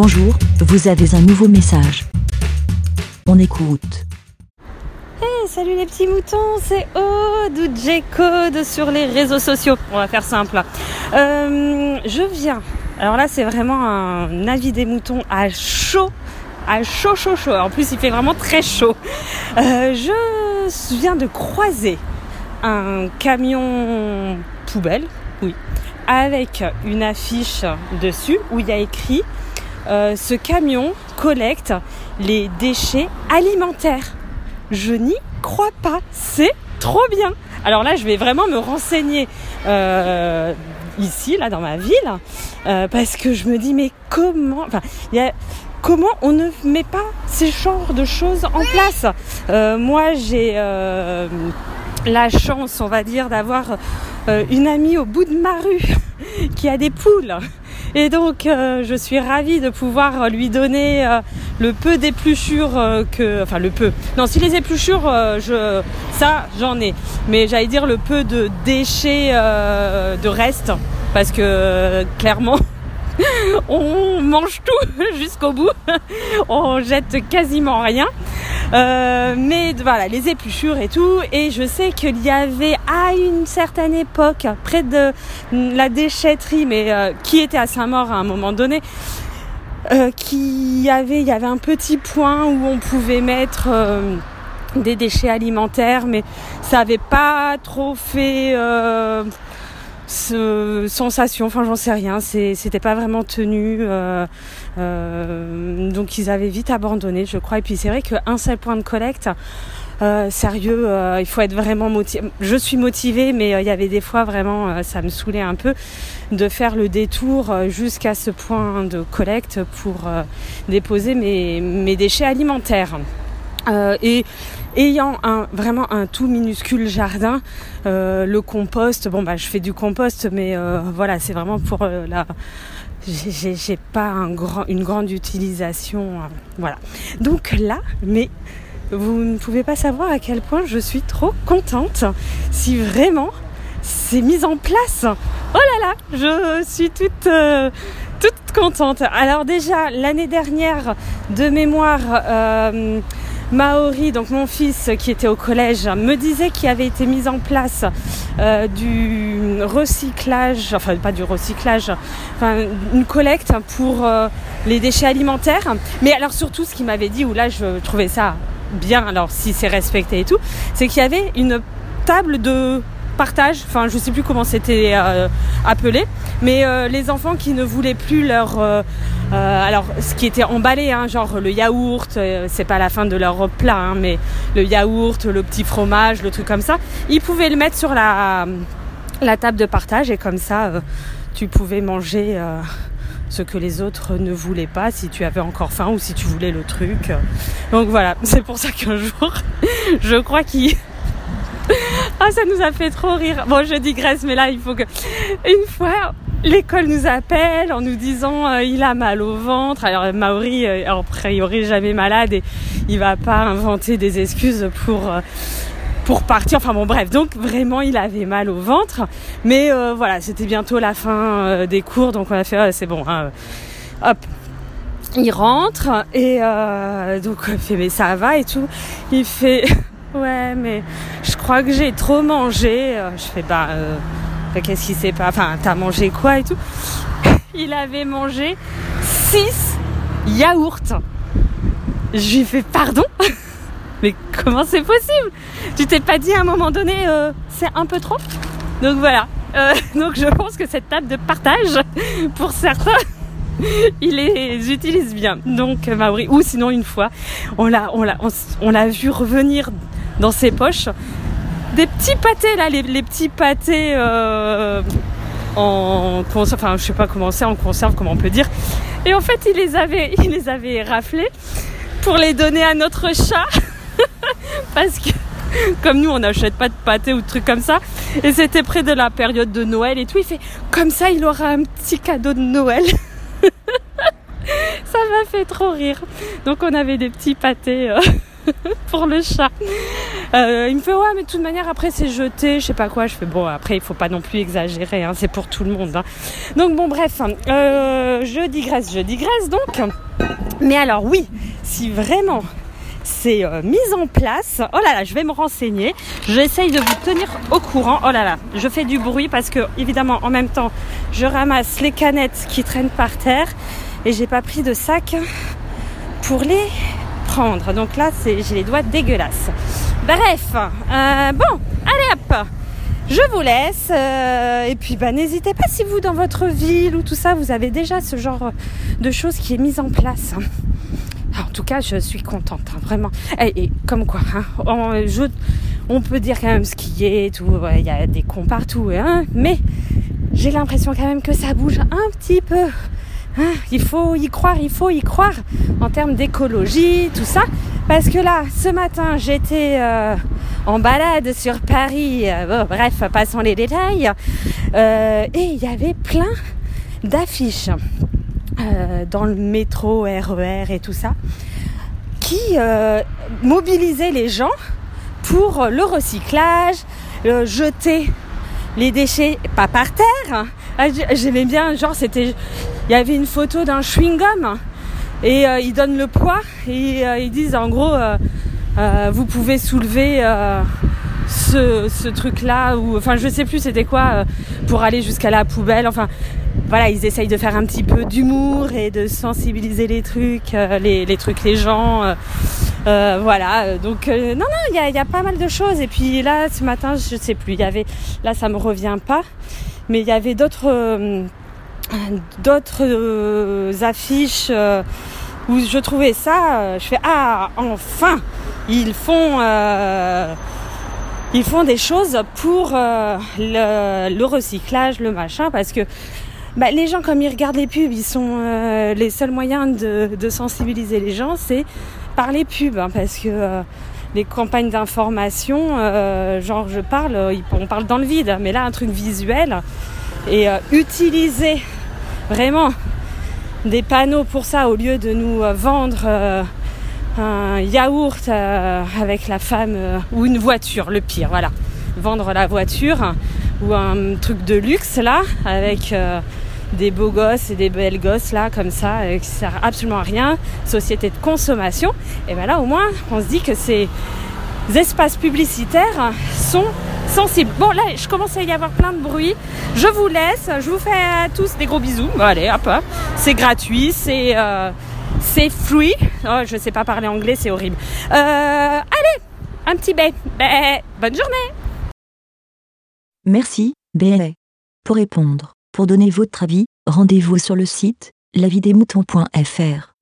Bonjour, vous avez un nouveau message. On écoute. Salut les petits moutons, c'est Aude J-Code sur les réseaux sociaux. On va faire simple. Euh, je viens. Alors là, c'est vraiment un avis des moutons à chaud. À chaud, chaud, chaud. En plus, il fait vraiment très chaud. Euh, je viens de croiser un camion poubelle, oui, avec une affiche dessus où il y a écrit euh, ce camion collecte les déchets alimentaires. Je n'y crois pas, c'est trop bien. Alors là, je vais vraiment me renseigner euh, ici, là, dans ma ville, euh, parce que je me dis, mais comment, enfin, comment on ne met pas ces genres de choses en place? Moi, j'ai la chance, on va dire, d'avoir une amie au bout de ma rue qui a des poules. Et donc, euh, je suis ravie de pouvoir lui donner euh, le peu d'épluchures euh, que, enfin le peu. Non, si les épluchures, je, ça, j'en ai. Mais j'allais dire le peu de déchets, de restes, parce que clairement. on mange tout jusqu'au bout. on jette quasiment rien. Euh, mais voilà, les épluchures et tout. Et je sais qu'il y avait à une certaine époque, près de la déchetterie, mais euh, qui était à Saint-Maur à un moment donné, euh, qui avait, il y avait un petit point où on pouvait mettre des déchets alimentaires, mais ça avait pas trop fait ce, sensation, enfin j'en sais rien, c'était pas vraiment tenu, euh, euh, donc ils avaient vite abandonné, je crois. Et puis c'est vrai qu'un seul point de collecte, euh, sérieux, il faut être vraiment motivé. Je suis motivée, mais il y avait des fois vraiment, ça me saoulait un peu de faire le détour jusqu'à ce point de collecte pour déposer mes, mes déchets alimentaires. et ayant un, vraiment un tout minuscule jardin, euh, le compost, bon bah je fais du compost, mais euh, voilà, c'est vraiment pour euh, la j'ai pas un grand, une grande utilisation. voilà. Donc là, mais vous ne pouvez pas savoir à quel point je suis trop contente si vraiment c'est mis en place. Oh là là, je suis toute, toute contente. Alors déjà, l'année dernière, de mémoire, Maori, donc mon fils qui était au collège, me disait qu'il avait été mis en place euh, du recyclage, enfin pas du recyclage, enfin une collecte pour euh, les déchets alimentaires. Mais alors surtout ce qu'il m'avait dit, où là je trouvais ça bien, alors si c'est respecté et tout, c'est qu'il y avait une table de partage, enfin je sais plus comment c'était euh, appelé, mais les enfants qui ne voulaient plus leur, euh, alors ce qui était emballé, hein, genre le yaourt, c'est pas la fin de leur plat, hein, mais le yaourt, le petit fromage, le truc comme ça, ils pouvaient le mettre sur la, la table de partage et comme ça tu pouvais manger ce que les autres ne voulaient pas si tu avais encore faim ou si tu voulais le truc. Donc voilà, c'est pour ça qu'un jour, je crois qu'il ah, ça nous a fait trop rire. Bon, je digresse, mais là, il faut que. Une fois, l'école nous appelle en nous disant euh, il a mal au ventre. Alors, Maori, euh, a priori, jamais malade et il va pas inventer des excuses pour. Euh, pour partir, enfin bon bref, donc vraiment il avait mal au ventre, mais voilà c'était bientôt la fin des cours, donc on a fait c'est bon, hein, hop, il rentre et donc il fait mais ça va et tout. Il fait Ouais, mais je crois que j'ai trop mangé. Euh, je fais, bah, euh, qu'est-ce qui s'est pas. Enfin, t'as mangé quoi et tout? Il avait mangé 6 yaourts. Je lui fais, pardon? Mais comment c'est possible? Tu t'es pas dit à un moment donné, euh, c'est un peu trop? Donc voilà. donc je pense que cette table de partage, pour certains, il les utilise bien. Donc Maori, ou sinon une fois, on l'a vu revenir dans ses poches des petits pâtés là, les, petits pâtés euh, en conserve, enfin je sais pas comment c'est en conserve, comment on peut dire. Et en fait il les avait, raflés pour les donner à notre chat. Parce que comme nous on n'achète pas de pâté ou de trucs comme ça. Et c'était près de la période de Noël et tout. Il fait comme ça il aura un petit cadeau de Noël. Ça m'a fait trop rire. Donc on avait des petits pâtés euh, pour le chat. Euh, il me fait ouais mais de toute manière après c'est jeté, je sais pas quoi. Je fais bon après il faut pas non plus exagérer, hein, c'est pour tout le monde. hein. Donc bon bref, euh, je digresse, je digresse donc. Mais alors oui, si vraiment c'est euh, mis en place, oh là là, je vais me renseigner. J'essaye de vous tenir au courant. Oh là là, je fais du bruit parce que évidemment en même temps je ramasse les canettes qui traînent par terre et j'ai pas pris de sac pour les prendre. Donc là, c'est, j'ai les doigts dégueulasses. Bref, euh, bon, allez hop, je vous laisse. euh, et puis, bah, n'hésitez pas si vous, dans votre ville ou tout ça, vous avez déjà ce genre de choses qui est mise en place. En tout cas, je suis contente, hein, vraiment. Et, et comme quoi, hein, on, peut dire quand même skier et tout. ouais, Il y a des cons partout, hein, mais j'ai l'impression quand même que ça bouge un petit peu. Hein, il faut y croire, il faut y croire en termes d'écologie, tout ça. Parce que là, ce matin, j'étais euh, en balade sur Paris. euh, bref, passons les détails. Euh, et il y avait plein d'affiches dans le métro, RER et tout ça, qui mobilisaient les gens pour le recyclage, jeter les déchets pas par terre. Ah, j- J'aimais bien, genre c'était, il y avait une photo d'un chewing-gum et euh, ils donnent le poids et euh, ils disent en gros, euh, vous pouvez soulever ce, ce truc-là ou enfin je sais plus c'était quoi pour aller jusqu'à la poubelle. Enfin voilà, ils essayent de faire un petit peu d'humour et de sensibiliser les trucs, les, les trucs, les gens. euh, voilà, donc euh, non, non, il y a, y a pas mal de choses. Et puis là, ce matin, je sais plus, il y avait, là, ça me revient pas, mais il y avait d'autres, euh, d'autres euh, affiches euh, où je trouvais ça. euh, je fais ah, enfin, ils font. ils font des choses pour le, recyclage, le machin, parce que bah, les gens, comme ils regardent les pubs, ils sont les seuls moyens de, de sensibiliser les gens, c'est par les pubs, hein, parce que les campagnes d'information, euh, genre je parle, on parle dans le vide, mais là un truc visuel et euh, utiliser vraiment des panneaux pour ça au lieu de nous euh, vendre euh, un yaourt euh, avec la femme ou une voiture, le pire, voilà. Vendre la voiture ou un truc de luxe là avec des beaux gosses et des belles gosses là comme ça qui sert absolument à rien, société de consommation. Et ben là au moins on se dit que ces espaces publicitaires sont sensibles. Bon là je commence à y avoir plein de bruit. Je vous laisse, je vous fais à tous des gros bisous. Allez hop, c'est gratuit, c'est euh, free. Oh, je sais pas parler anglais, c'est horrible. Euh, allez, un petit bé. Bé. Bonne journée. Merci, BLA. Pour répondre, pour donner votre avis, rendez-vous sur le site lavidemouton.fr.